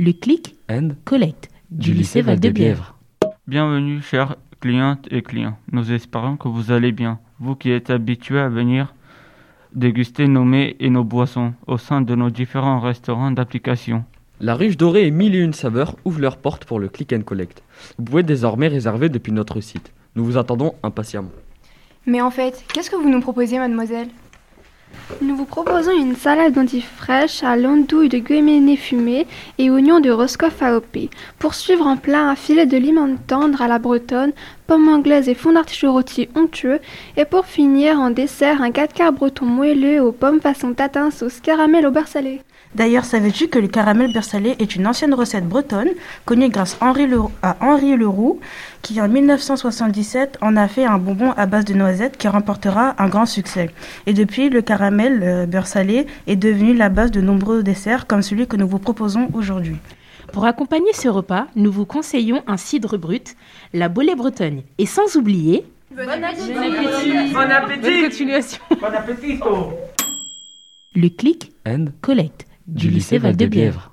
le clic and Collect du lycée Val-de-Bièvre. Bienvenue, chers clientes et clients. Nous espérons que vous allez bien. Vous qui êtes habitués à venir déguster nos mets et nos boissons au sein de nos différents restaurants d'application. La ruche dorée et mille et une saveurs ouvrent leurs portes pour le click and collect. Vous pouvez désormais réserver depuis notre site. Nous vous attendons impatiemment. Mais en fait, qu'est-ce que vous nous proposez, mademoiselle? Nous vous proposons une salade d'endives fraîches à l'andouille de guéméné fumé et oignons de Roscoff AOP. Pour suivre en plat, un filet de limon tendre à la bretonne, pommes anglaises et fond d'artichaut rôti onctueux. Et pour finir, en dessert, un 4 quarts breton moelleux aux pommes façon tatin sauce caramel au beurre salé. D'ailleurs, savais-tu que le caramel beurre salé est une ancienne recette bretonne, connue grâce à Henri Leroux, qui en 1977 en a fait un bonbon à base de noisettes qui remportera un grand succès. Et depuis, le caramel euh, beurre salé est devenu la base de nombreux desserts comme celui que nous vous proposons aujourd'hui. Pour accompagner ce repas, nous vous conseillons un cidre brut, la bolée bretonne. Et sans oublier... Bon appétit continuation Bon appétit Le clic And Collect du lycée Val-de-Bièvre.